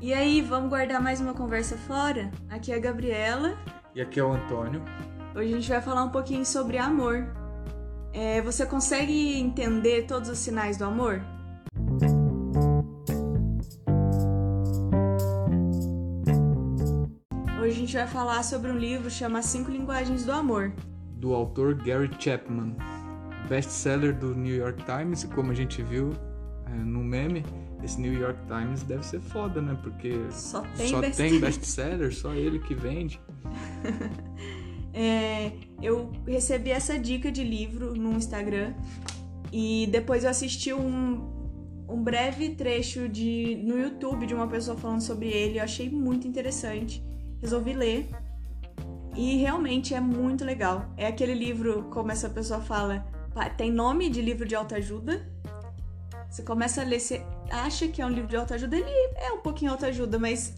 E aí, vamos guardar mais uma conversa fora? Aqui é a Gabriela. E aqui é o Antônio. Hoje a gente vai falar um pouquinho sobre amor. É, você consegue entender todos os sinais do amor? Hoje a gente vai falar sobre um livro chamado Cinco Linguagens do Amor. Do autor Gary Chapman, best-seller do New York Times, e como a gente viu é, no meme, esse New York Times deve ser foda, né? Porque só tem só best-seller, best só ele que vende. é, eu recebi essa dica de livro no Instagram e depois eu assisti um, um breve trecho de, no YouTube de uma pessoa falando sobre ele. Eu achei muito interessante. Resolvi ler. E realmente é muito legal. É aquele livro, como essa pessoa fala, tem nome de livro de autoajuda. Você começa a ler, você acha que é um livro de autoajuda, ele é um pouquinho autoajuda, mas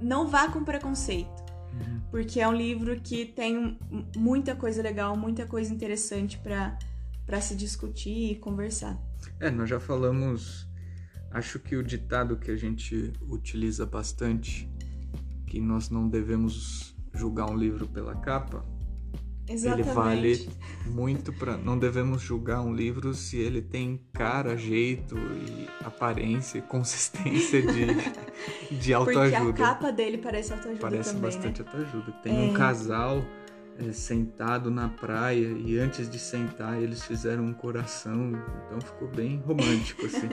não vá com preconceito. Uhum. Porque é um livro que tem muita coisa legal, muita coisa interessante para se discutir e conversar. É, nós já falamos. Acho que o ditado que a gente utiliza bastante, que nós não devemos julgar um livro pela capa, Exatamente. Ele vale muito para. Não devemos julgar um livro se ele tem cara, jeito e aparência, consistência de, de autoajuda. Porque a capa dele parece autoajuda parece também, bastante né? autoajuda. Tem é... um casal é, sentado na praia e antes de sentar eles fizeram um coração, então ficou bem romântico assim.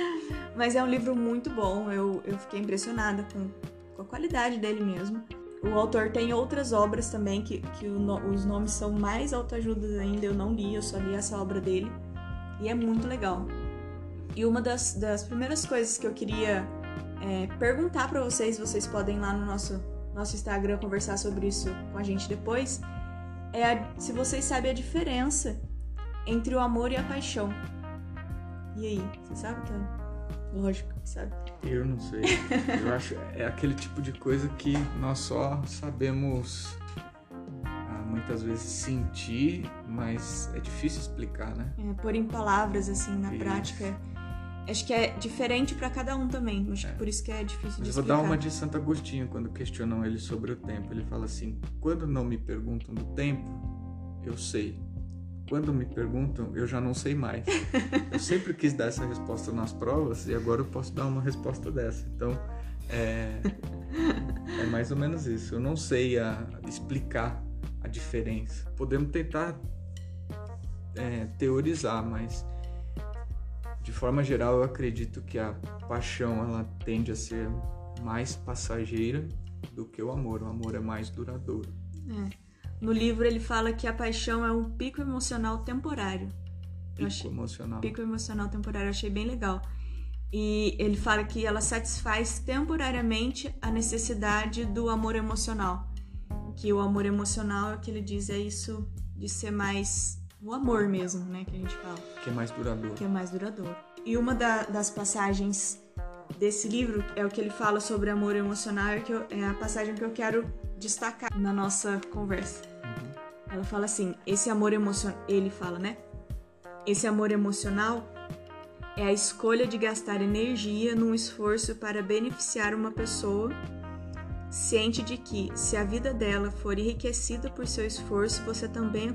Mas é um livro muito bom. Eu, eu fiquei impressionada com, com a qualidade dele mesmo. O autor tem outras obras também que, que o, os nomes são mais autoajudas ainda. Eu não li, eu só li essa obra dele. E é muito legal. E uma das, das primeiras coisas que eu queria é, perguntar para vocês, vocês podem ir lá no nosso, nosso Instagram conversar sobre isso com a gente depois, é a, se vocês sabem a diferença entre o amor e a paixão. E aí, você sabe, Tânia? Lógico, sabe? Eu não sei. Eu acho é aquele tipo de coisa que nós só sabemos ah, muitas vezes sentir, mas é difícil explicar, né? É, pôr em palavras assim na isso. prática. Acho que é diferente para cada um também. Acho é. que por isso que é difícil mas de explicar. Eu vou dar uma de Santo Agostinho quando questionam ele sobre o tempo. Ele fala assim: quando não me perguntam do tempo, eu sei quando me perguntam, eu já não sei mais. eu sempre quis dar essa resposta nas provas e agora eu posso dar uma resposta dessa. Então, é, é mais ou menos isso. Eu não sei a, explicar a diferença. Podemos tentar é, teorizar, mas de forma geral eu acredito que a paixão ela tende a ser mais passageira do que o amor. O amor é mais duradouro. É. No livro ele fala que a paixão é um pico emocional temporário. Pico achei, emocional. Pico emocional temporário, eu achei bem legal. E ele fala que ela satisfaz temporariamente a necessidade do amor emocional. Que o amor emocional, é o que ele diz, é isso de ser mais o amor mesmo, né, que a gente fala. Que é mais duradouro. Que é mais duradouro. E uma da, das passagens desse livro é o que ele fala sobre amor emocional, é, que eu, é a passagem que eu quero destacar na nossa conversa. Ela fala assim: esse amor emocional. Ele fala, né? Esse amor emocional é a escolha de gastar energia num esforço para beneficiar uma pessoa, ciente de que, se a vida dela for enriquecida por seu esforço, você também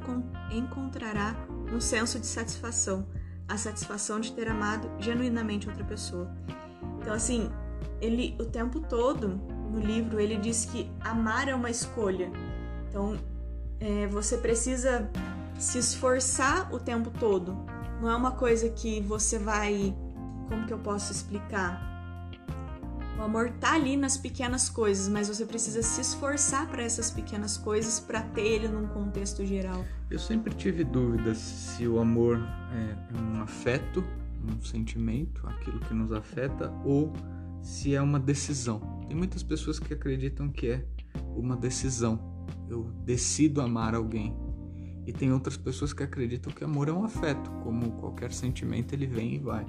encontrará um senso de satisfação, a satisfação de ter amado genuinamente outra pessoa. Então, assim, ele o tempo todo no livro ele diz que amar é uma escolha. Então, é, você precisa se esforçar o tempo todo. Não é uma coisa que você vai. Como que eu posso explicar? O amor tá ali nas pequenas coisas, mas você precisa se esforçar para essas pequenas coisas para ter ele num contexto geral. Eu sempre tive dúvidas se o amor é um afeto, um sentimento, aquilo que nos afeta, ou se é uma decisão. Tem muitas pessoas que acreditam que é uma decisão eu decido amar alguém. E tem outras pessoas que acreditam que amor é um afeto, como qualquer sentimento ele vem e vai.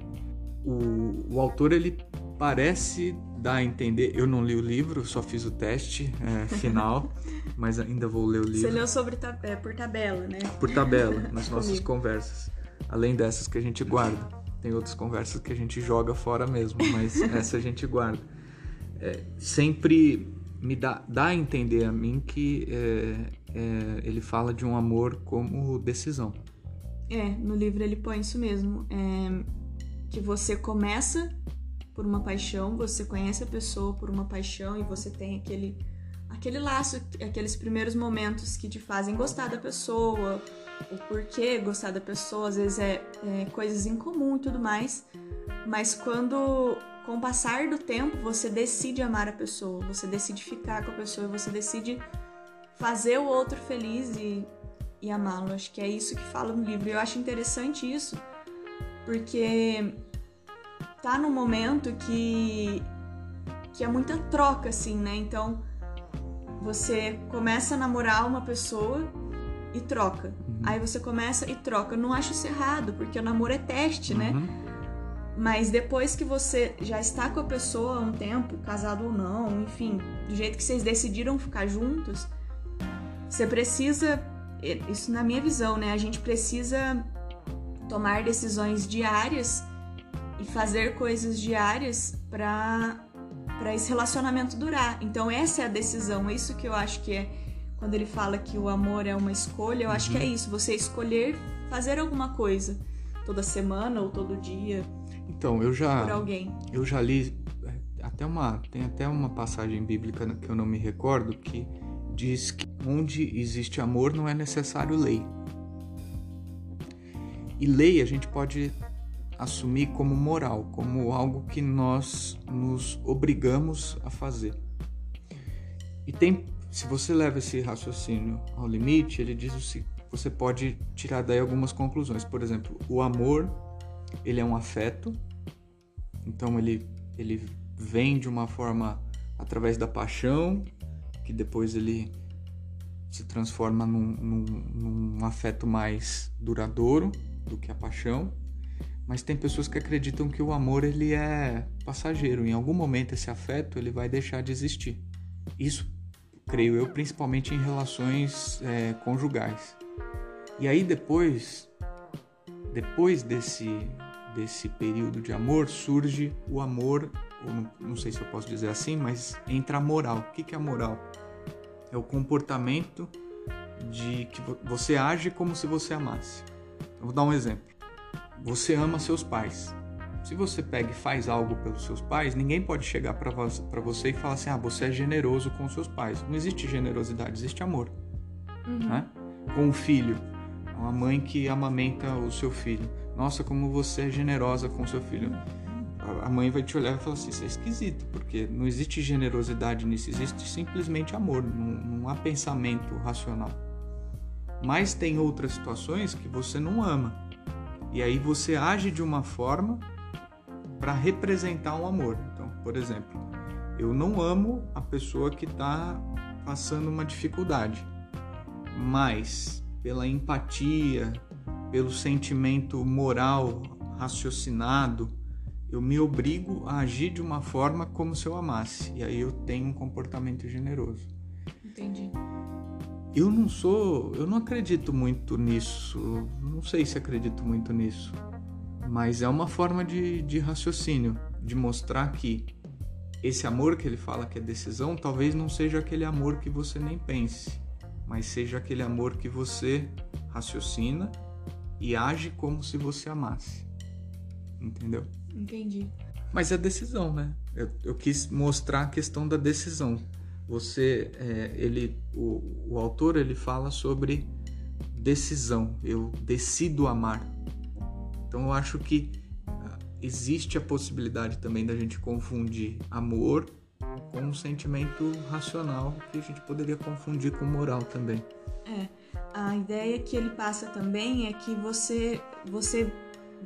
O, o autor ele parece dar a entender. Eu não li o livro, só fiz o teste é, final, mas ainda vou ler o livro. Você leu sobre é, por tabela, né? Por tabela, nas nossas conversas. Além dessas que a gente guarda. Tem outras conversas que a gente joga fora mesmo, mas essa a gente guarda. é, sempre me dá, dá a entender a mim que é, é, ele fala de um amor como decisão. É, no livro ele põe isso mesmo. É, que você começa por uma paixão, você conhece a pessoa por uma paixão e você tem aquele aquele laço, aqueles primeiros momentos que te fazem gostar da pessoa, o porquê gostar da pessoa, às vezes é, é coisas em comum e tudo mais. Mas quando com o passar do tempo, você decide amar a pessoa, você decide ficar com a pessoa, você decide fazer o outro feliz e, e amá-lo. Acho que é isso que fala no livro. E eu acho interessante isso, porque tá num momento que, que é muita troca, assim, né? Então, você começa a namorar uma pessoa e troca. Uhum. Aí você começa e troca. Eu não acho isso errado, porque o namoro é teste, né? uhum. né? Mas depois que você já está com a pessoa há um tempo, casado ou não, enfim, do jeito que vocês decidiram ficar juntos, você precisa, isso na minha visão, né? A gente precisa tomar decisões diárias e fazer coisas diárias para para esse relacionamento durar. Então essa é a decisão, é isso que eu acho que é quando ele fala que o amor é uma escolha, eu acho que é uhum. isso, você escolher fazer alguma coisa toda semana ou todo dia. Então, eu já por alguém. Eu já li é, até uma tem até uma passagem bíblica que eu não me recordo que diz que onde existe amor não é necessário lei. E lei a gente pode assumir como moral, como algo que nós nos obrigamos a fazer. E tem, se você leva esse raciocínio ao limite, ele diz o seguinte, você pode tirar daí algumas conclusões. Por exemplo, o amor, ele é um afeto, então ele, ele vem de uma forma através da paixão, que depois ele se transforma num, num, num afeto mais duradouro do que a paixão mas tem pessoas que acreditam que o amor ele é passageiro. Em algum momento esse afeto ele vai deixar de existir. Isso, creio eu, principalmente em relações é, conjugais. E aí depois, depois desse desse período de amor surge o amor, não, não, sei se eu posso dizer assim, mas entra a moral. O que, que é a moral? É o comportamento de que você age como se você amasse. Eu vou dar um exemplo você ama seus pais. Se você pega e faz algo pelos seus pais, ninguém pode chegar para você e falar assim: ah, você é generoso com seus pais. Não existe generosidade, existe amor. Uhum. Né? Com o filho, uma mãe que amamenta o seu filho. Nossa, como você é generosa com o seu filho. A mãe vai te olhar e falar assim: isso é esquisito, porque não existe generosidade nisso, existe simplesmente amor, não, não há pensamento racional. Mas tem outras situações que você não ama. E aí você age de uma forma para representar um amor. Então, por exemplo, eu não amo a pessoa que está passando uma dificuldade, mas pela empatia, pelo sentimento moral raciocinado, eu me obrigo a agir de uma forma como se eu amasse. E aí eu tenho um comportamento generoso. Entendi. Eu não sou, eu não acredito muito nisso. Não sei se acredito muito nisso. Mas é uma forma de, de raciocínio, de mostrar que esse amor que ele fala que é decisão, talvez não seja aquele amor que você nem pense, mas seja aquele amor que você raciocina e age como se você amasse. Entendeu? Entendi. Mas é decisão, né? Eu, eu quis mostrar a questão da decisão você é, ele o, o autor ele fala sobre decisão eu decido amar então eu acho que ah, existe a possibilidade também da gente confundir amor com um sentimento racional que a gente poderia confundir com moral também é a ideia que ele passa também é que você você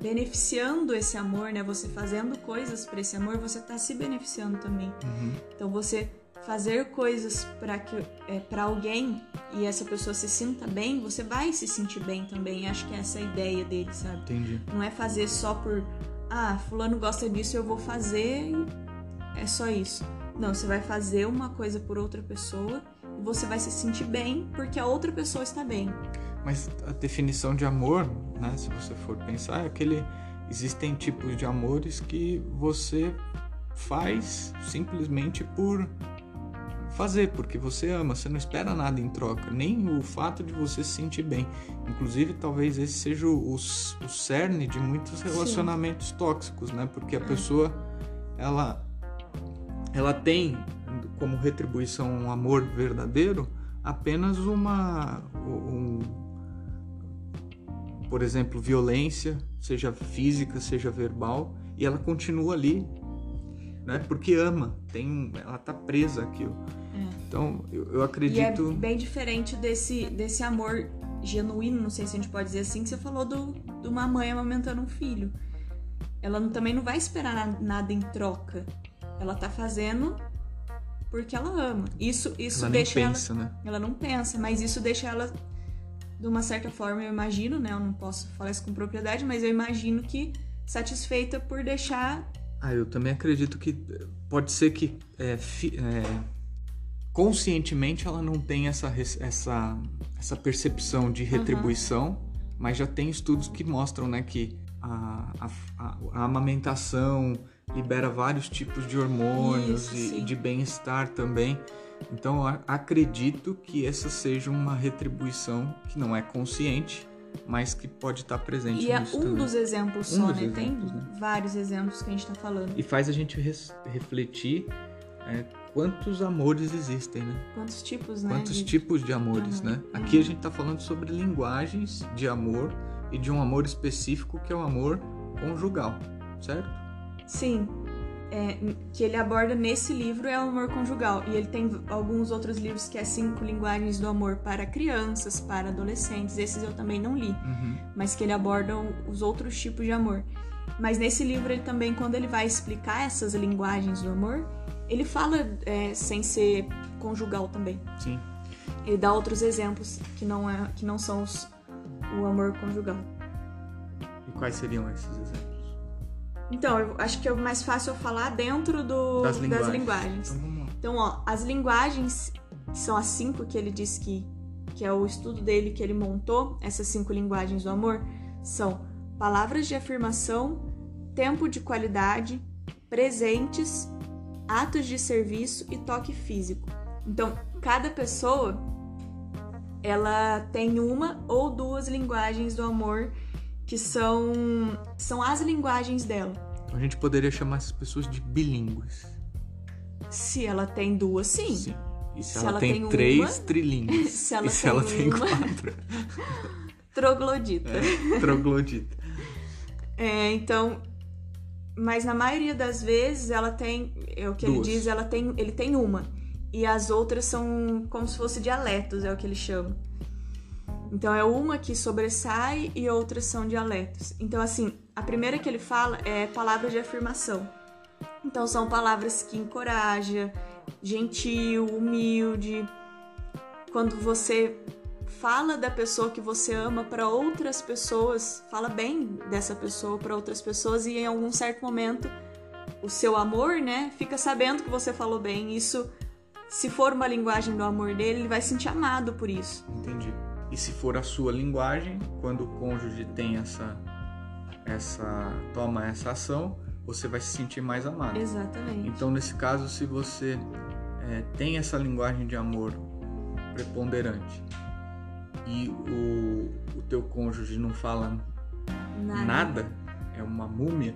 beneficiando esse amor, né? Você fazendo coisas para esse amor, você está se beneficiando também. Uhum. Então você fazer coisas para que é, para alguém e essa pessoa se sinta bem, você vai se sentir bem também. Acho que essa é a ideia dele, sabe? Entendi. Não é fazer só por ah, fulano gosta disso, eu vou fazer e é só isso. Não, você vai fazer uma coisa por outra pessoa e você vai se sentir bem porque a outra pessoa está bem. Mas a definição de amor, né, se você for pensar, é aquele existem tipos de amores que você faz simplesmente por fazer, porque você ama, você não espera nada em troca, nem o fato de você se sentir bem. Inclusive, talvez esse seja o, o cerne de muitos relacionamentos Sim. tóxicos, né? Porque a é. pessoa, ela, ela tem como retribuição um amor verdadeiro apenas uma. Um, por exemplo, violência, seja física, seja verbal, e ela continua ali, né? Porque ama, tem, ela tá presa àquilo. É. Então, eu, eu acredito. E é bem diferente desse, desse amor genuíno, não sei se a gente pode dizer assim, que você falou do, de uma mãe amamentando um filho. Ela não, também não vai esperar nada em troca. Ela tá fazendo porque ela ama. Isso, isso ela deixa nem pensa, ela. Né? Ela não pensa, mas isso deixa ela, de uma certa forma, eu imagino, né? Eu não posso falar isso com propriedade, mas eu imagino que satisfeita por deixar. Ah, eu também acredito que pode ser que é, fi, é, conscientemente ela não tem essa, essa, essa percepção de retribuição, uhum. mas já tem estudos que mostram né, que a, a, a, a amamentação libera vários tipos de hormônios Isso, e de bem-estar também. Então acredito que essa seja uma retribuição que não é consciente, mas que pode estar presente e é um também. dos exemplos um só, dos né? Exemplos, Tem né? vários exemplos que a gente está falando. E faz a gente refletir é, quantos amores existem, né? Quantos tipos, né? Quantos de... tipos de amores, amor. né? Uhum. Aqui a gente está falando sobre linguagens de amor e de um amor específico que é o amor conjugal, certo? Sim. É, que ele aborda nesse livro é o amor conjugal. E ele tem alguns outros livros que é Cinco Linguagens do Amor para Crianças, para Adolescentes. Esses eu também não li. Uhum. Mas que ele aborda os outros tipos de amor. Mas nesse livro ele também, quando ele vai explicar essas linguagens do amor, ele fala é, sem ser conjugal também. Sim. Ele dá outros exemplos que não, é, que não são os, o amor conjugal. E quais seriam esses exemplos? Então, eu acho que é mais fácil eu falar dentro do, das linguagens. Das linguagens. Então, então, ó, as linguagens, que são as cinco que ele diz que, que é o estudo dele que ele montou, essas cinco linguagens do amor, são palavras de afirmação, tempo de qualidade, presentes, atos de serviço e toque físico. Então, cada pessoa ela tem uma ou duas linguagens do amor que são, são as linguagens dela. Então a gente poderia chamar essas pessoas de bilíngues. Se ela tem duas, sim. sim. E se, se ela, ela, tem, tem três, uma... trilíngues. se ela, e se ela tem quatro. troglodita. É, troglodita. é, então. Mas na maioria das vezes ela tem. É o que Duas. ele diz, ela tem, ele tem uma. E as outras são como se fossem dialetos, é o que ele chama. Então é uma que sobressai e outras são dialetos. Então assim, a primeira que ele fala é palavras de afirmação. Então são palavras que encorajam, gentil, humilde. Quando você fala da pessoa que você ama para outras pessoas, fala bem dessa pessoa para outras pessoas e em algum certo momento o seu amor, né, fica sabendo que você falou bem. Isso, se for uma linguagem do amor dele, ele vai se sentir amado por isso. Entendi. E se for a sua linguagem, quando o cônjuge tem essa, essa toma essa ação, você vai se sentir mais amado. Exatamente. Então, nesse caso, se você é, tem essa linguagem de amor preponderante e o, o teu cônjuge não fala nada, nada é uma múmia,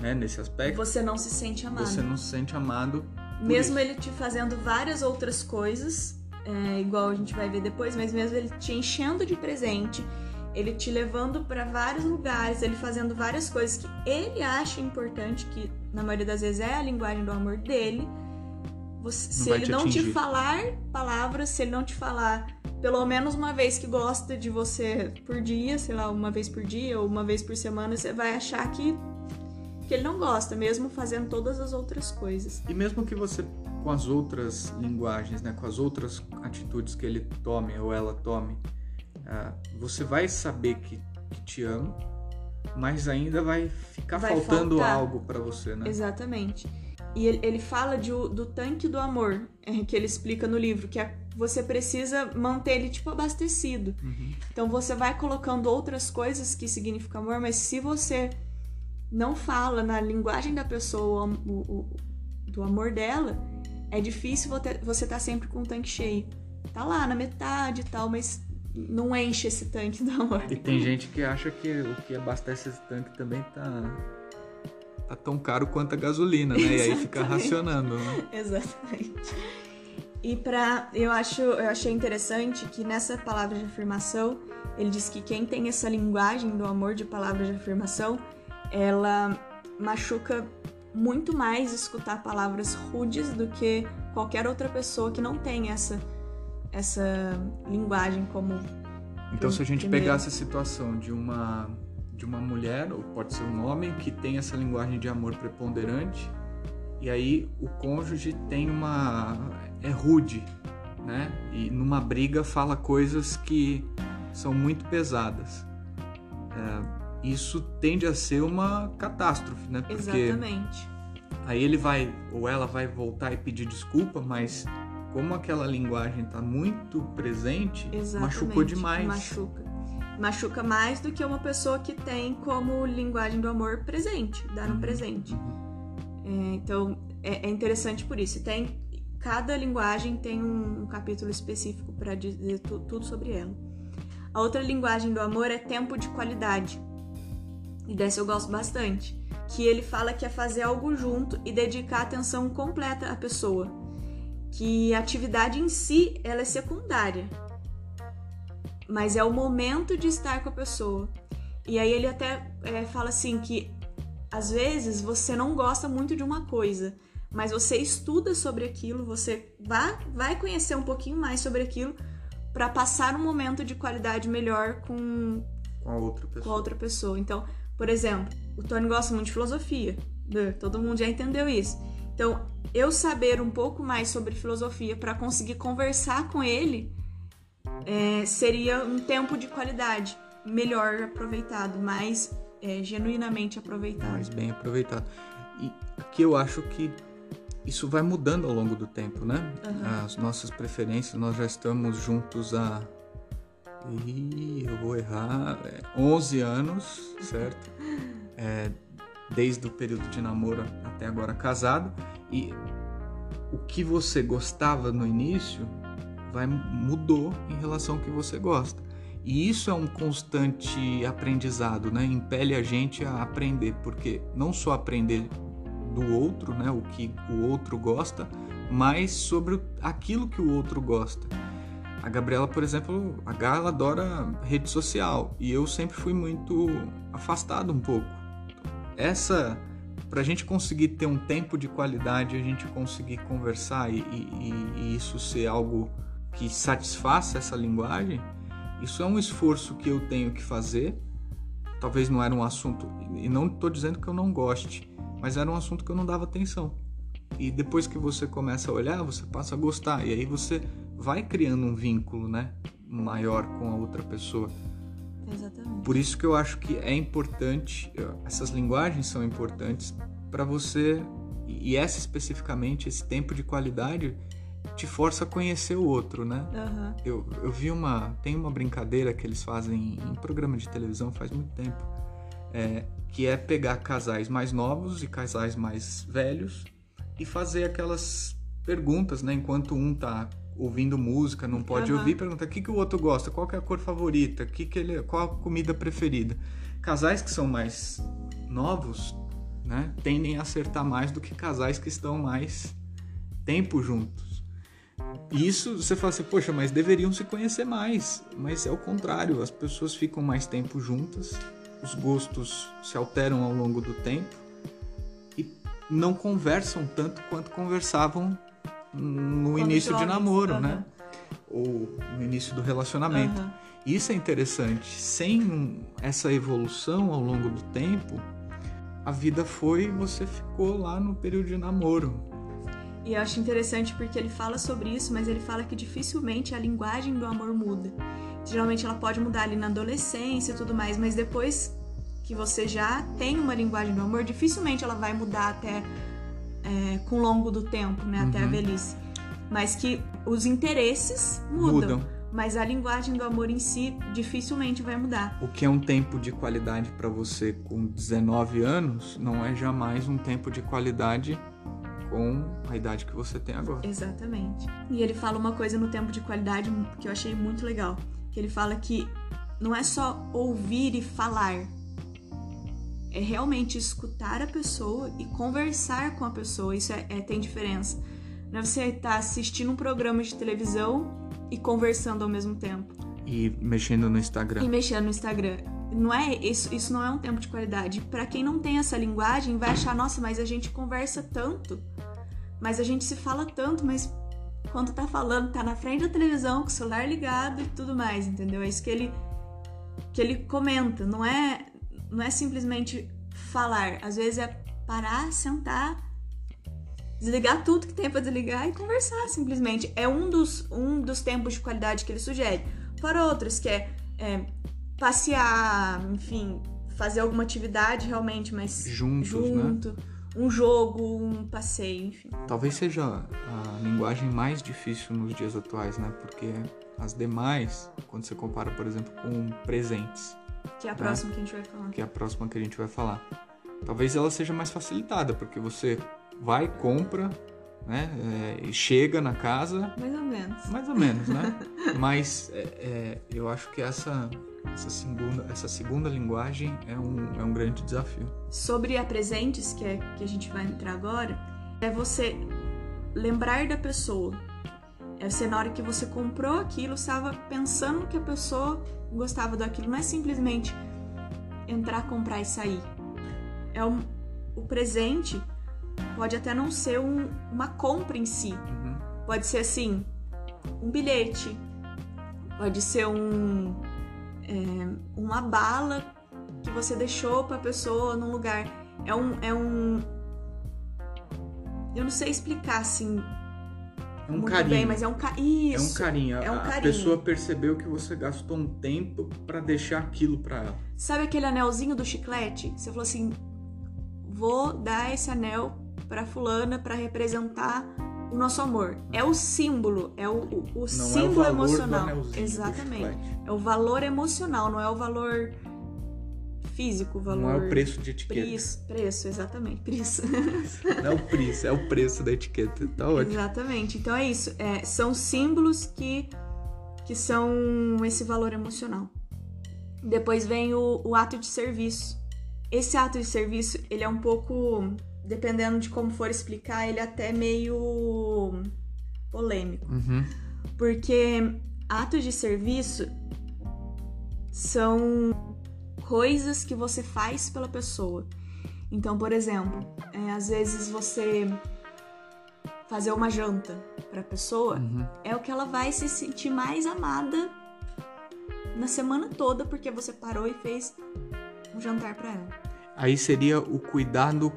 né, nesse aspecto. Você não se sente amado. Você não se sente amado. Mesmo ele te fazendo várias outras coisas, é, igual a gente vai ver depois, mas mesmo ele te enchendo de presente, ele te levando para vários lugares, ele fazendo várias coisas que ele acha importante, que na maioria das vezes é a linguagem do amor dele. Você, se ele não te falar palavras, se ele não te falar pelo menos uma vez que gosta de você por dia, sei lá, uma vez por dia ou uma vez por semana, você vai achar que que ele não gosta, mesmo fazendo todas as outras coisas. E mesmo que você com as outras linguagens, né, com as outras atitudes que ele tome ou ela tome, uh, você vai saber que, que, te ama, mas ainda vai ficar vai faltando faltar. algo para você, né? Exatamente. E ele, ele fala de, do tanque do amor, é, que ele explica no livro, que é, você precisa manter ele tipo abastecido. Uhum. Então você vai colocando outras coisas que significam amor, mas se você não fala na linguagem da pessoa o, o, do amor dela, é difícil você estar tá sempre com o tanque cheio. Tá lá na metade e tal, mas não enche esse tanque do amor. E tem gente que acha que o que abastece esse tanque também tá tá tão caro quanto a gasolina, né? E aí fica racionando, né? Exatamente. E para eu acho, eu achei interessante que nessa palavra de afirmação, ele diz que quem tem essa linguagem do amor de palavra de afirmação, ela machuca muito mais escutar palavras rudes do que qualquer outra pessoa que não tem essa essa linguagem como Então, se a gente primeiro. pegasse a situação de uma de uma mulher, ou pode ser um homem, que tem essa linguagem de amor preponderante, e aí o cônjuge tem uma. é rude, né? E numa briga fala coisas que são muito pesadas. É, isso tende a ser uma catástrofe, né? Porque Exatamente. Aí ele vai, ou ela vai voltar e pedir desculpa, mas como aquela linguagem está muito presente, Exatamente. machucou demais. Machuca. Machuca mais do que uma pessoa que tem como linguagem do amor presente, dar um uhum. presente. Uhum. É, então é, é, interessante por isso. Tem cada linguagem tem um, um capítulo específico para dizer tu, tudo sobre ela. A outra linguagem do amor é tempo de qualidade. E dessa eu gosto bastante. Que ele fala que é fazer algo junto e dedicar atenção completa à pessoa. Que a atividade em si ela é secundária. Mas é o momento de estar com a pessoa. E aí ele até é, fala assim que às vezes você não gosta muito de uma coisa, mas você estuda sobre aquilo, você vai, vai conhecer um pouquinho mais sobre aquilo para passar um momento de qualidade melhor com, com, a outra pessoa. com a outra pessoa. Então, por exemplo, o Tony gosta muito de filosofia, todo mundo já entendeu isso. Então, eu saber um pouco mais sobre filosofia para conseguir conversar com ele é, seria um tempo de qualidade melhor aproveitado, mais é, genuinamente aproveitado. Mais bem aproveitado. E que eu acho que isso vai mudando ao longo do tempo, né? Uhum. As nossas preferências, nós já estamos juntos há. Ih, eu vou errar. É, 11 anos, certo? É, desde o período de namoro até agora casado. E o que você gostava no início vai mudou em relação ao que você gosta. E isso é um constante aprendizado, né? Impele a gente a aprender, porque não só aprender do outro, né, o que o outro gosta, mas sobre aquilo que o outro gosta. A Gabriela, por exemplo, a Gala adora rede social e eu sempre fui muito afastado um pouco. Essa, para a gente conseguir ter um tempo de qualidade, a gente conseguir conversar e, e, e isso ser algo que satisfaça essa linguagem, isso é um esforço que eu tenho que fazer. Talvez não era um assunto, e não estou dizendo que eu não goste, mas era um assunto que eu não dava atenção. E depois que você começa a olhar, você passa a gostar e aí você vai criando um vínculo, né, maior com a outra pessoa. Exatamente. Por isso que eu acho que é importante, essas linguagens são importantes para você e essa especificamente esse tempo de qualidade te força a conhecer o outro, né? Uhum. Eu, eu vi uma tem uma brincadeira que eles fazem em programa de televisão faz muito tempo é, que é pegar casais mais novos e casais mais velhos e fazer aquelas perguntas, né? Enquanto um tá ouvindo música, não pode uhum. ouvir, pergunta o que, que o outro gosta, qual é a cor favorita, que que ele, qual a comida preferida. Casais que são mais novos, né, tendem a acertar mais do que casais que estão mais tempo juntos. Isso você fala assim, poxa, mas deveriam se conhecer mais. Mas é o contrário, as pessoas ficam mais tempo juntas os gostos se alteram ao longo do tempo e não conversam tanto quanto conversavam no Quando início jovens, de namoro, né? Ou no início do relacionamento. Isso é interessante. Sem essa evolução ao longo do tempo, a vida foi você ficou lá no período de namoro. E eu acho interessante porque ele fala sobre isso, mas ele fala que dificilmente a linguagem do amor muda. Geralmente ela pode mudar ali na adolescência e tudo mais, mas depois que você já tem uma linguagem do amor, dificilmente ela vai mudar até é, com o longo do tempo, né? Até a uhum. velhice. Mas que os interesses mudam. mudam. mas a linguagem do amor em si dificilmente vai mudar. O que é um tempo de qualidade para você com 19 anos não é jamais um tempo de qualidade com a idade que você tem agora. Exatamente. E ele fala uma coisa no tempo de qualidade que eu achei muito legal, que ele fala que não é só ouvir e falar, é realmente escutar a pessoa e conversar com a pessoa. Isso é, é tem diferença. Não é você estar tá assistindo um programa de televisão e conversando ao mesmo tempo. E mexendo no Instagram. E mexendo no Instagram. Não é isso, isso não é um tempo de qualidade. Para quem não tem essa linguagem, vai achar, nossa, mas a gente conversa tanto. Mas a gente se fala tanto, mas quando tá falando, tá na frente da televisão, com o celular ligado e tudo mais, entendeu? É isso que ele que ele comenta, não é não é simplesmente falar, às vezes é parar, sentar desligar tudo que tem para desligar e conversar simplesmente. É um dos, um dos tempos de qualidade que ele sugere. Para outros, que é, é passear, enfim, fazer alguma atividade realmente, mas Juntos, né? junto. Né? Um jogo, um passeio, enfim. Talvez seja a linguagem mais difícil nos dias atuais, né? Porque as demais, quando você compara, por exemplo, com presentes. Que é a próxima que a gente vai falar. Que é a próxima que a gente vai falar. Talvez ela seja mais facilitada, porque você vai, compra, né? É, chega na casa. Mais ou menos. Mais ou menos, né? Mas é, é, eu acho que essa, essa, segunda, essa segunda linguagem é um, é um grande desafio. Sobre a presentes, que, é, que a gente vai entrar agora, é você lembrar da pessoa. É você, na hora que você comprou aquilo, estava pensando que a pessoa gostava daquilo. Não é simplesmente entrar, comprar e sair. É um, o presente pode até não ser um, uma compra em si. Uhum. Pode ser assim, um bilhete, pode ser um é, uma bala que você deixou para a pessoa num lugar. É um, é um eu não sei explicar assim é um carinho. Bem, mas é um ca... Isso, É um carinho. É um carinho. A pessoa percebeu que você gastou um tempo para deixar aquilo para ela. Sabe aquele anelzinho do chiclete? Você falou assim: vou dar esse anel para fulana para representar o nosso amor. É o símbolo, é o, o, o símbolo é o emocional. Exatamente. É o valor emocional, não é o valor físico, o valor. Não é o preço de etiqueta. Preço, preço exatamente. Preço. Não é o preço, é o preço da etiqueta. Tá ótimo. Exatamente. Então é isso. É, são símbolos que, que são esse valor emocional. Depois vem o, o ato de serviço. Esse ato de serviço, ele é um pouco dependendo de como for explicar, ele é até meio polêmico. Uhum. Porque atos de serviço são coisas que você faz pela pessoa. Então, por exemplo, é, às vezes você fazer uma janta para a pessoa uhum. é o que ela vai se sentir mais amada na semana toda porque você parou e fez um jantar para ela. Aí seria o cuidado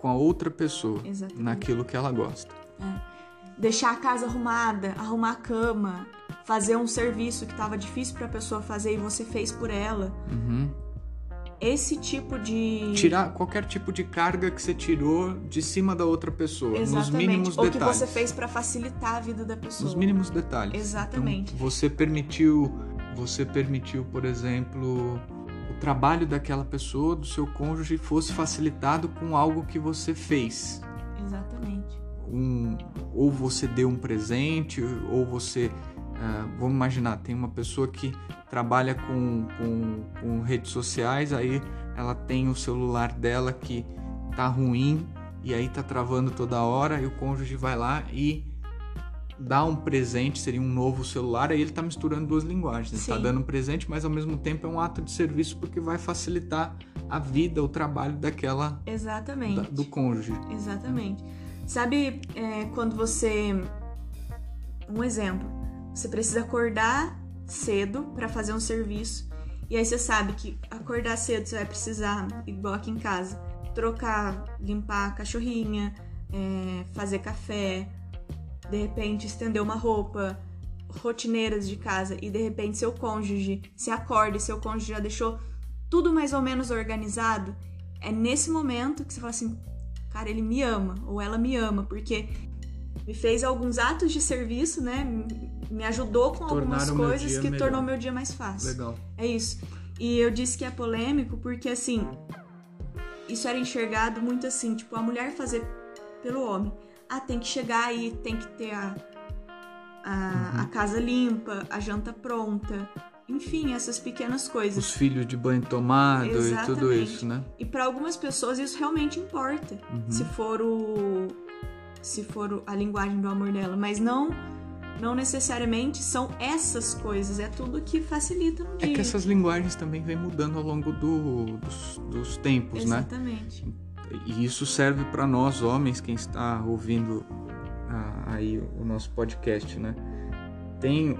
com a outra pessoa Exatamente. naquilo que ela gosta. É. Deixar a casa arrumada, arrumar a cama, fazer um serviço que estava difícil para a pessoa fazer e você fez por ela. Uhum. Esse tipo de. Tirar qualquer tipo de carga que você tirou de cima da outra pessoa. Exatamente. Nos mínimos Ou detalhes. Ou que você fez para facilitar a vida da pessoa. Nos mínimos detalhes. Exatamente. Então, você permitiu. Você permitiu, por exemplo, trabalho daquela pessoa, do seu cônjuge, fosse facilitado com algo que você fez. Exatamente. Um, ou você deu um presente, ou você. Uh, vamos imaginar, tem uma pessoa que trabalha com, com, com redes sociais, aí ela tem o celular dela que tá ruim e aí tá travando toda hora, e o cônjuge vai lá e dar um presente seria um novo celular, aí ele está misturando duas linguagens. Ele está dando um presente, mas ao mesmo tempo é um ato de serviço porque vai facilitar a vida, o trabalho daquela. Exatamente. Da, do cônjuge. Exatamente. Sabe é, quando você. Um exemplo. Você precisa acordar cedo para fazer um serviço. E aí você sabe que acordar cedo você vai precisar, igual aqui em casa, trocar, limpar a cachorrinha, é, fazer café, de repente estender uma roupa, rotineiras de casa e de repente seu cônjuge se acorda e seu cônjuge já deixou tudo mais ou menos organizado, é nesse momento que você fala assim, cara, ele me ama ou ela me ama, porque me fez alguns atos de serviço, né? Me ajudou com algumas Tornaram meu coisas que melhor. tornou meu dia mais fácil. Legal. É isso. E eu disse que é polêmico porque, assim, isso era enxergado muito assim, tipo, a mulher fazer pelo homem. Ah, tem que chegar aí, tem que ter a, a, a casa limpa, a janta pronta. Enfim, essas pequenas coisas. Os filhos de banho tomado e tudo Exatamente. isso, né? E para algumas pessoas isso realmente importa, Uhum. se for o se for a linguagem do amor dela, mas não não necessariamente são essas coisas, é tudo que facilita no É dia. que essas linguagens também vêm mudando ao longo do- dos, dos tempos, né? Exatamente. E isso serve para nós homens, quem está ouvindo ah, aí o nosso podcast, né? Tem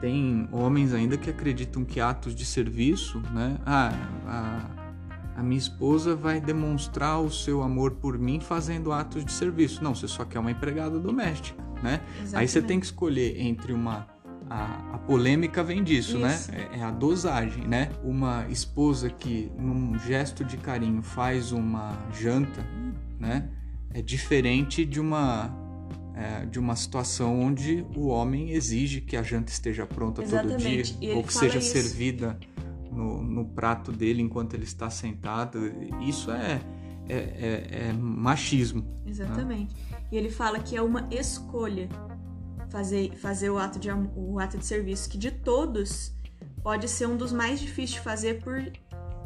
tem homens ainda que acreditam que atos de serviço, né? Ah, a, a minha esposa vai demonstrar o seu amor por mim fazendo atos de serviço. Não, você só quer uma empregada doméstica, né? Aí você tem que escolher entre uma. A, a polêmica vem disso, Isso. né? É, é a dosagem, né? Uma esposa que, num gesto de carinho, faz uma janta, né? É diferente de uma. é, de uma situação onde o homem exige que a janta esteja pronta todo Exatamente. E dia, ou que seja isso. servida no, no prato dele enquanto ele está sentado. Isso é, é, é- é machismo. Exatamente. E ele fala que é uma escolha fazer, fazer o, ato de, o ato de serviço, que de todos pode ser um dos mais difíceis de fazer por,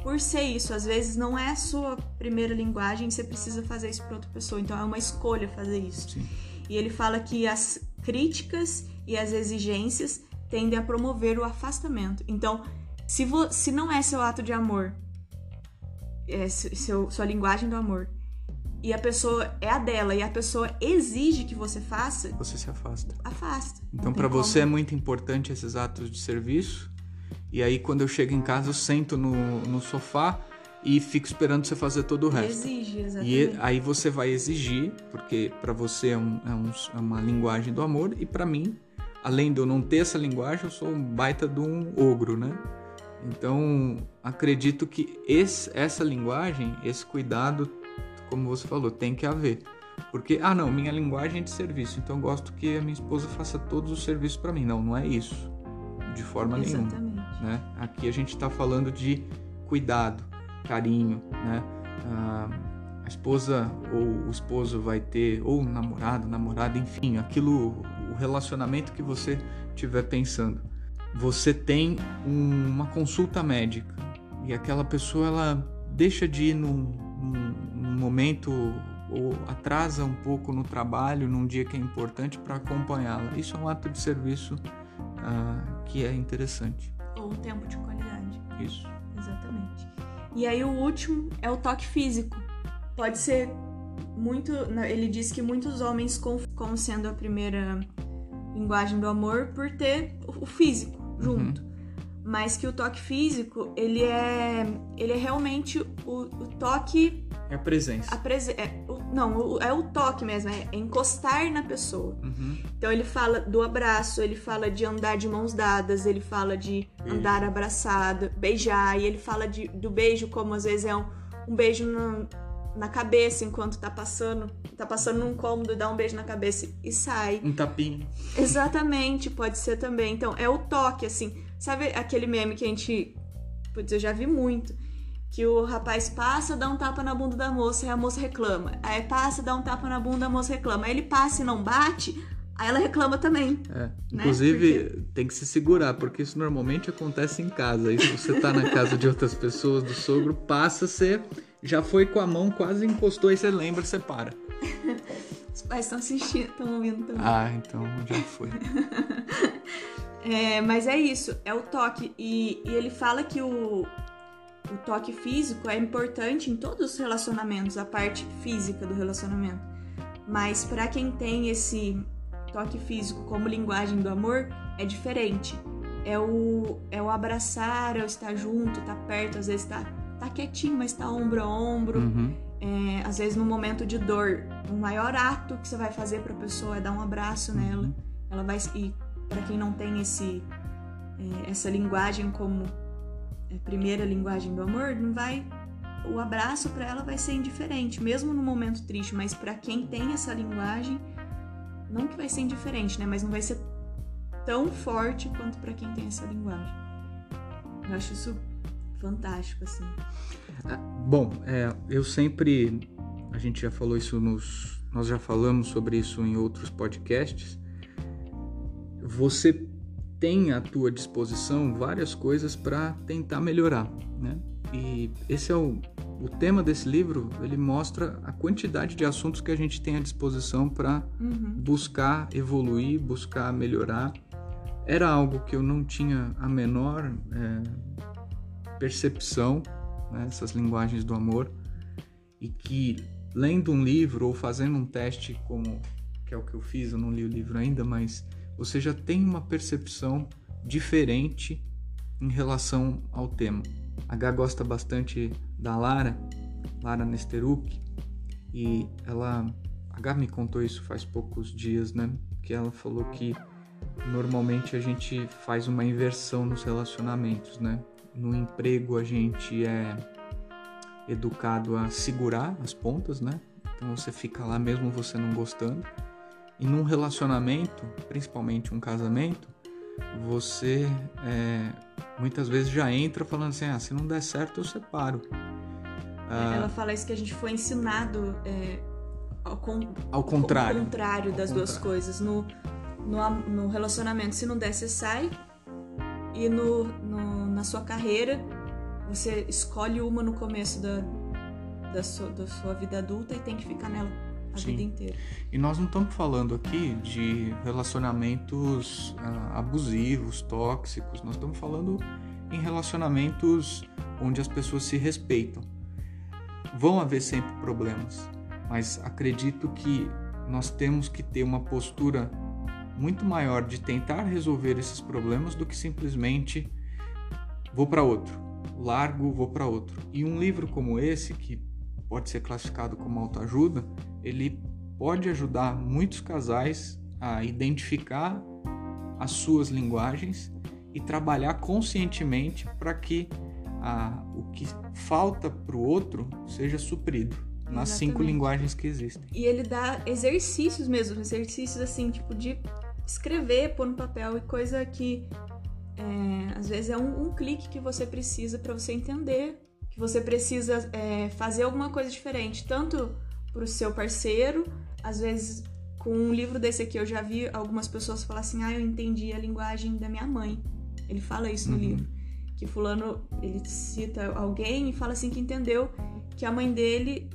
por ser isso. Às vezes não é a sua primeira linguagem, você precisa fazer isso para outra pessoa. Então é uma escolha fazer isso. Sim. E ele fala que as críticas e as exigências tendem a promover o afastamento. Então, se, vo, se não é seu ato de amor, é se- seu, sua linguagem do amor, e a pessoa é a dela e a pessoa exige que você faça, Você se afasta. afasta. Então, para você é muito importante esses atos de serviço. E aí, quando eu chego em casa, eu sento no, no sofá e fico esperando você fazer todo o resto. Exige, E exatamente. aí você vai exigir, porque para você é, um- é um- é uma linguagem do amor, e para mim, além de eu não ter essa linguagem, eu sou um baita de um ogro, né? Então, acredito que esse- essa linguagem, esse cuidado, como você falou, tem que haver. Porque, ah, não, minha linguagem é de serviço, então eu gosto que a minha esposa faça todos os serviços para mim. Não, não é isso. De forma nenhuma Exatamente. né? Aqui a gente está falando de cuidado, carinho, né? Ah, a esposa ou o esposo vai ter, ou o namorado, namorada, enfim, aquilo, o relacionamento que você estiver pensando. Você tem um- uma consulta médica e aquela pessoa ela deixa de ir num, num- num momento ou atrasa um pouco no trabalho, num dia que é importante para acompanhá-la. Isso é um ato de serviço ah, que é interessante. Ou um tempo de qualidade. Isso. Exatamente. E aí o último é o toque físico. Pode ser muito. Ele diz que muitos homens com, como sendo a primeira linguagem do amor por ter o físico junto. Mas que o toque físico, ele é. Ele é realmente o, o toque. É a presença. A é, o- não, o- é o toque mesmo, é, é encostar na pessoa. Uhum. Então ele fala do abraço, ele fala de andar de mãos dadas, ele fala de andar abraçado, beijar, e ele fala de, do beijo como às vezes é um, um beijo no- na cabeça enquanto tá passando, tá passando num cômodo, dá um beijo na cabeça e sai. Um tapinha. Exatamente, pode ser também. Então é o toque, assim. Sabe aquele meme que a gente. Putz, eu já vi muito. Que o rapaz passa, dá um tapa na bunda da moça e a moça reclama. Aí passa, dá um tapa na bunda, a moça reclama. Aí ele passa e não bate, aí ela reclama também. É. Inclusive, tem que se segurar, porque isso normalmente acontece em casa. E se você tá na casa de outras pessoas, do sogro, passa, você já foi com a mão, quase encostou, aí você lembra, você para. Os pais estão assistindo, estão ouvindo também. Ah, então já foi. É, mas é isso, é o toque. E, e ele fala que o, o toque físico é importante em todos os relacionamentos, a parte física do relacionamento. Mas para quem tem esse toque físico como linguagem do amor, é diferente. É o, é o abraçar, é o estar junto, tá perto, às vezes tá, tá quietinho, mas tá ombro a ombro. Uhum. É, às vezes no momento de dor, o maior ato que você vai fazer pra pessoa é dar um abraço nela. Ela vai e para quem não tem esse é, essa linguagem como é, primeira linguagem do amor, não vai o abraço pra ela vai ser indiferente, mesmo no momento triste, mas pra quem tem essa linguagem, não que vai ser indiferente, né, mas não vai ser tão forte quanto para quem tem essa linguagem. Eu acho isso fantástico, assim. Ah, bom, é, eu sempre. A gente já falou isso nos. Nós já falamos sobre isso em outros podcasts. Você tem à tua disposição várias coisas para tentar melhorar, né? E esse é o, o tema desse livro, ele mostra a quantidade de assuntos que a gente tem à disposição para uhum. buscar evoluir, buscar melhorar. Era algo que eu não tinha a menor é, percepção, né, essas linguagens do amor, e que lendo um livro ou fazendo um teste como que é o que eu fiz, eu não li o livro ainda, mas você já tem uma percepção diferente em relação ao tema. A Gá gosta bastante da Lara, Lara Nesteruk, e ela, a Gá me contou isso faz poucos dias, né? Que ela falou que normalmente a gente faz uma inversão nos relacionamentos, né? No emprego a gente é educado a segurar as pontas, né? Então você fica lá mesmo você não gostando. E num relacionamento, principalmente um casamento, você é, muitas vezes já entra falando assim: ah, se não der certo, eu separo. Ah, Ela fala isso que a gente foi ensinado é, ao, con ao contrário, ao contrário das ao duas contrário. coisas. No, no, no, relacionamento, se não der, você sai. E no, no, na sua carreira, você escolhe uma no começo da, da, sua, da sua vida adulta e tem que ficar nela a Sim. vida inteira. E nós não estamos falando aqui de relacionamentos ah, abusivos, tóxicos, nós estamos falando em relacionamentos onde as pessoas se respeitam. Vão haver sempre problemas, mas acredito que nós temos que ter uma postura muito maior de tentar resolver esses problemas do que simplesmente vou para outro, largo, vou para outro. E um livro como esse, que pode ser classificado como autoajuda, ele pode ajudar muitos casais a identificar as suas linguagens e trabalhar conscientemente para que o que falta para o outro seja suprido nas Exatamente. cinco linguagens que existem. E ele dá exercícios mesmo, exercícios assim, tipo de escrever, pôr no papel e coisa que é, às vezes é um, um clique que você precisa para você entender que você precisa é, fazer alguma coisa diferente, tanto para o seu parceiro, às vezes com um livro desse aqui eu já vi algumas pessoas falar assim, ah, eu entendi a linguagem da minha mãe. Ele fala isso no uhum. livro. Que fulano, ele cita alguém e fala assim que entendeu que a mãe dele,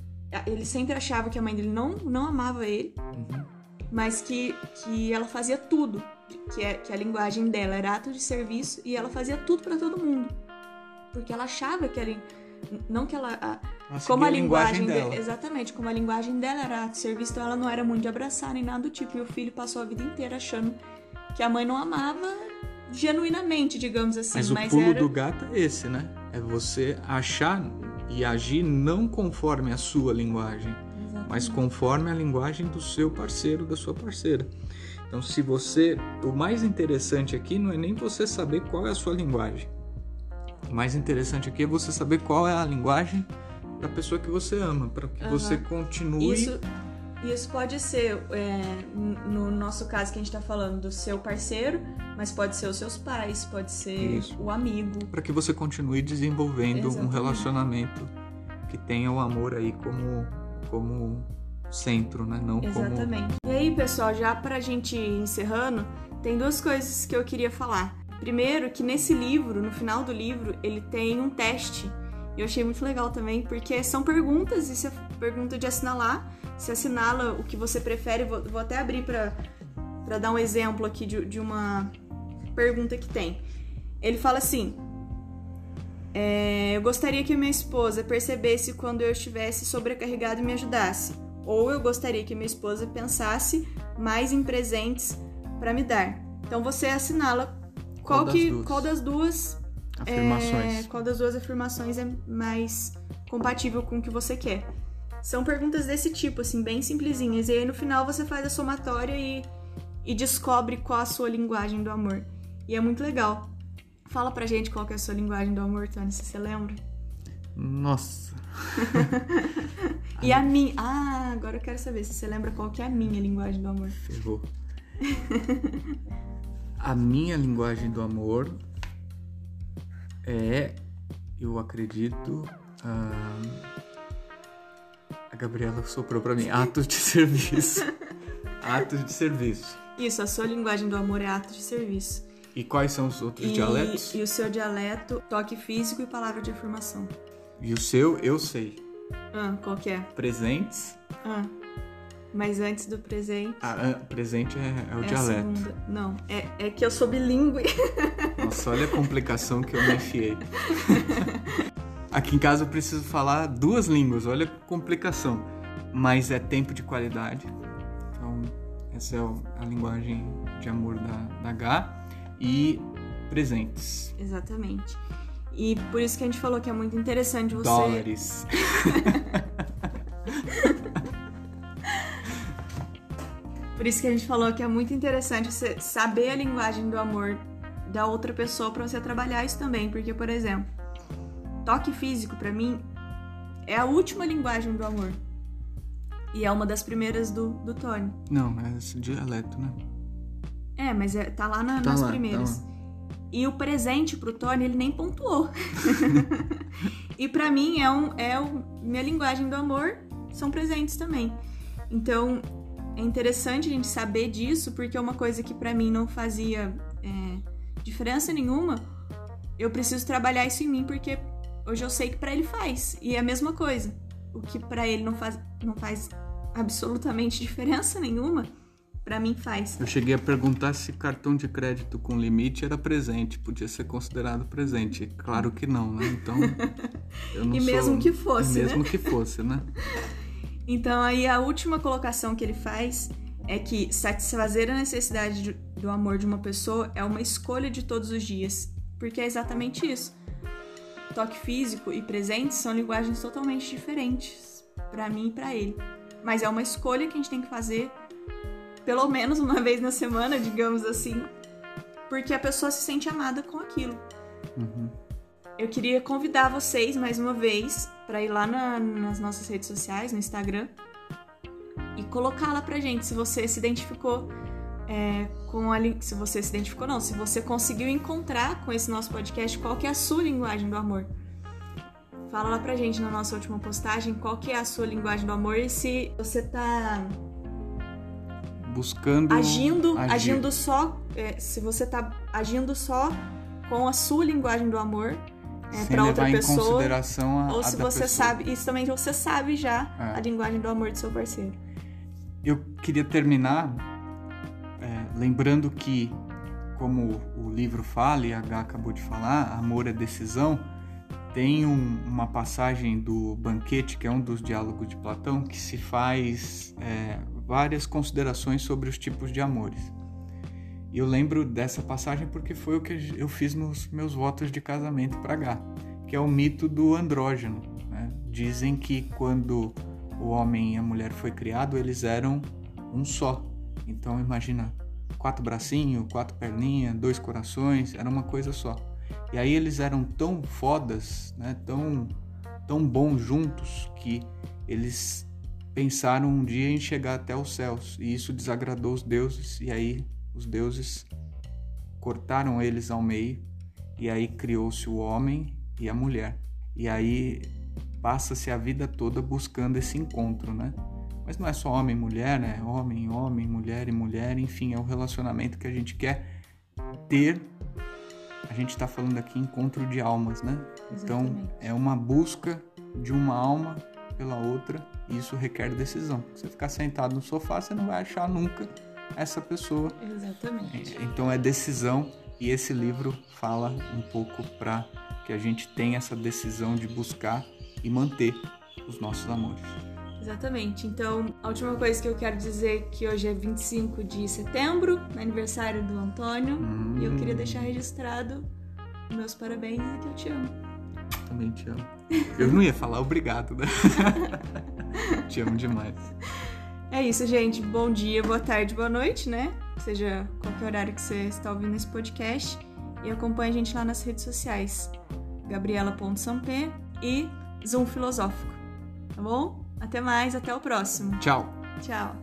ele sempre achava que a mãe dele não, não amava ele, uhum. mas que, que ela fazia tudo. Que, é, que a linguagem dela era ato de serviço e ela fazia tudo para todo mundo. Porque ela achava que ele não que ela. A, como a, a linguagem, linguagem dela. De, exatamente, como a linguagem dela era de serviço, então ela não era muito de abraçar nem nada do tipo. E o filho passou a vida inteira achando que a mãe não amava genuinamente, digamos assim. Mas, mas o pulo era... do gato é esse, né? É você achar e agir não conforme a sua linguagem, exatamente. mas conforme a linguagem do seu parceiro, da sua parceira. Então, se você. O mais interessante aqui não é nem você saber qual é a sua linguagem o mais interessante aqui é você saber qual é a linguagem da pessoa que você ama, para que uhum. você continue. Isso, isso pode ser, é, no nosso caso que a gente está falando, do seu parceiro, mas pode ser os seus pais, pode ser isso. o amigo. Para que você continue desenvolvendo Exatamente. um relacionamento que tenha o amor aí como, como centro, né? Não Exatamente. Como... E aí, pessoal, já para a gente encerrando, tem duas coisas que eu queria falar. Primeiro, que nesse livro, no final do livro, ele tem um teste. Eu achei muito legal também, porque são perguntas, e se é pergunta de assinalar. Se assinala o que você prefere, vou, vou até abrir para dar um exemplo aqui de, de uma pergunta que tem. Ele fala assim: é, Eu gostaria que minha esposa percebesse quando eu estivesse sobrecarregado e me ajudasse. Ou eu gostaria que minha esposa pensasse mais em presentes para me dar. Então você assinala qual, das que, duas? qual das duas afirmações? É, qual das duas afirmações é mais compatível com o que você quer? São perguntas desse tipo, assim, bem simplesinhas. E aí no final você faz a somatória e, e descobre qual a sua linguagem do amor. E é muito legal. Fala pra gente qual que é a sua linguagem do amor, Tony, se você lembra. Nossa. e a minha. Ah, agora eu quero saber se você lembra qual que é a minha linguagem do amor. Ferrou. A minha linguagem do amor é, eu acredito, ah, a Gabriela soprou para mim, atos de serviço. atos de serviço. Isso, a sua linguagem do amor é ato de serviço. E quais são os outros E, dialetos? e o seu dialeto, toque físico e palavra de afirmação. E o seu, eu sei. Ah, qual que é? Presentes. Ah, mas antes do presente. Ah, presente é, é o é dialeto. segunda. Não, é, é que eu sou bilíngue. Nossa, olha a complicação que eu me enfiei. Aqui em casa eu preciso falar duas línguas, olha a complicação. Mas é tempo de qualidade. Então, essa é a linguagem de amor da, da H. E presentes. Exatamente. E por isso que a gente falou que é muito interessante você. Dólares. Por isso que a gente falou que é muito interessante você saber a linguagem do amor da outra pessoa pra você trabalhar isso também, porque por exemplo, toque físico pra mim é a última linguagem do amor. E é uma das primeiras do, do Tony. Não, é esse dialeto, né? É, mas é- tá lá na- Tá nas lá, tá primeiras. lá. E o presente pro Tony, ele nem pontuou. e pra mim é um é o, minha linguagem do amor são presentes também. Então é interessante a gente saber disso porque é uma coisa que pra mim não fazia é, diferença nenhuma. Eu preciso trabalhar isso em mim porque hoje eu sei que pra ele faz e é a mesma coisa. O que pra ele não faz não faz absolutamente diferença nenhuma, pra mim faz. Eu cheguei a perguntar se cartão de crédito com limite era presente, podia ser considerado presente. Claro que não, né? Então, eu não E sou- mesmo que fosse, e né? mesmo que fosse, né? Então aí a última colocação que ele faz é que satisfazer a necessidade de- do amor de uma pessoa é uma escolha de todos os dias, porque é exatamente isso. Toque físico e presente são linguagens totalmente diferentes pra mim e pra ele, mas é uma escolha que a gente tem que fazer pelo menos uma vez na semana, digamos assim, porque a pessoa se sente amada com aquilo. Uhum. Eu queria convidar vocês mais uma vez para ir lá na- nas nossas redes sociais, no Instagram, e colocar lá pra gente se você se identificou é, com a se você se identificou não, se você conseguiu encontrar com esse nosso podcast qual que é a sua linguagem do amor. Fala lá pra gente na nossa última postagem qual que é a sua linguagem do amor e se você tá Buscando. agindo, agir. agindo só, é, se você tá agindo só com a sua linguagem do amor é, para outra levar em pessoa. consideração a, Ou a se da você pessoa. sabe, isso também você sabe já É. a linguagem do amor do seu parceiro. Eu queria terminar é, lembrando que, como o livro fala e a H acabou de falar, amor é decisão. Tem um- uma passagem do Banquete, que é um dos diálogos de Platão, que se faz é, várias considerações sobre os tipos de amores. E eu lembro dessa passagem porque foi o que eu fiz nos meus votos de casamento para H, que é o mito do andrógeno. né? Dizem que quando o homem e a mulher foi criado, eles eram um só. Então imagina, quatro bracinhos, quatro perninhas, dois corações, era uma coisa só. E aí eles eram tão fodas, né, tão, tão bons juntos, que eles pensaram um dia em chegar até os céus. E isso desagradou os deuses, e aí os deuses cortaram eles ao meio, e aí criou-se o homem e a mulher. E aí passa-se a vida toda buscando esse encontro, né? Mas não é só homem e mulher, né? Homem, homem, mulher e mulher, enfim, é o relacionamento que a gente quer ter. A gente está falando aqui encontro de almas, né? Então Exatamente. é uma busca de uma alma pela outra isso requer decisão. Você ficar sentado no sofá, você não vai achar nunca essa pessoa. Exatamente. Então é decisão e esse livro fala um pouco para que a gente tenha essa decisão de buscar e manter os nossos amores. Exatamente. Então, a última coisa que eu quero dizer é que hoje é 25 de setembro, aniversário do Antônio, Hum. e eu queria deixar registrado meus parabéns e que eu te amo. Também te amo. Eu não ia falar obrigado, né? te amo demais. É isso, gente. Bom dia, boa tarde, boa noite, né? Seja qualquer horário que você está ouvindo esse podcast. E acompanhe a gente lá nas redes sociais. Gabriela.sampé e Zoom Filosófico. Tá bom? Até mais, até o próximo. Tchau. Tchau.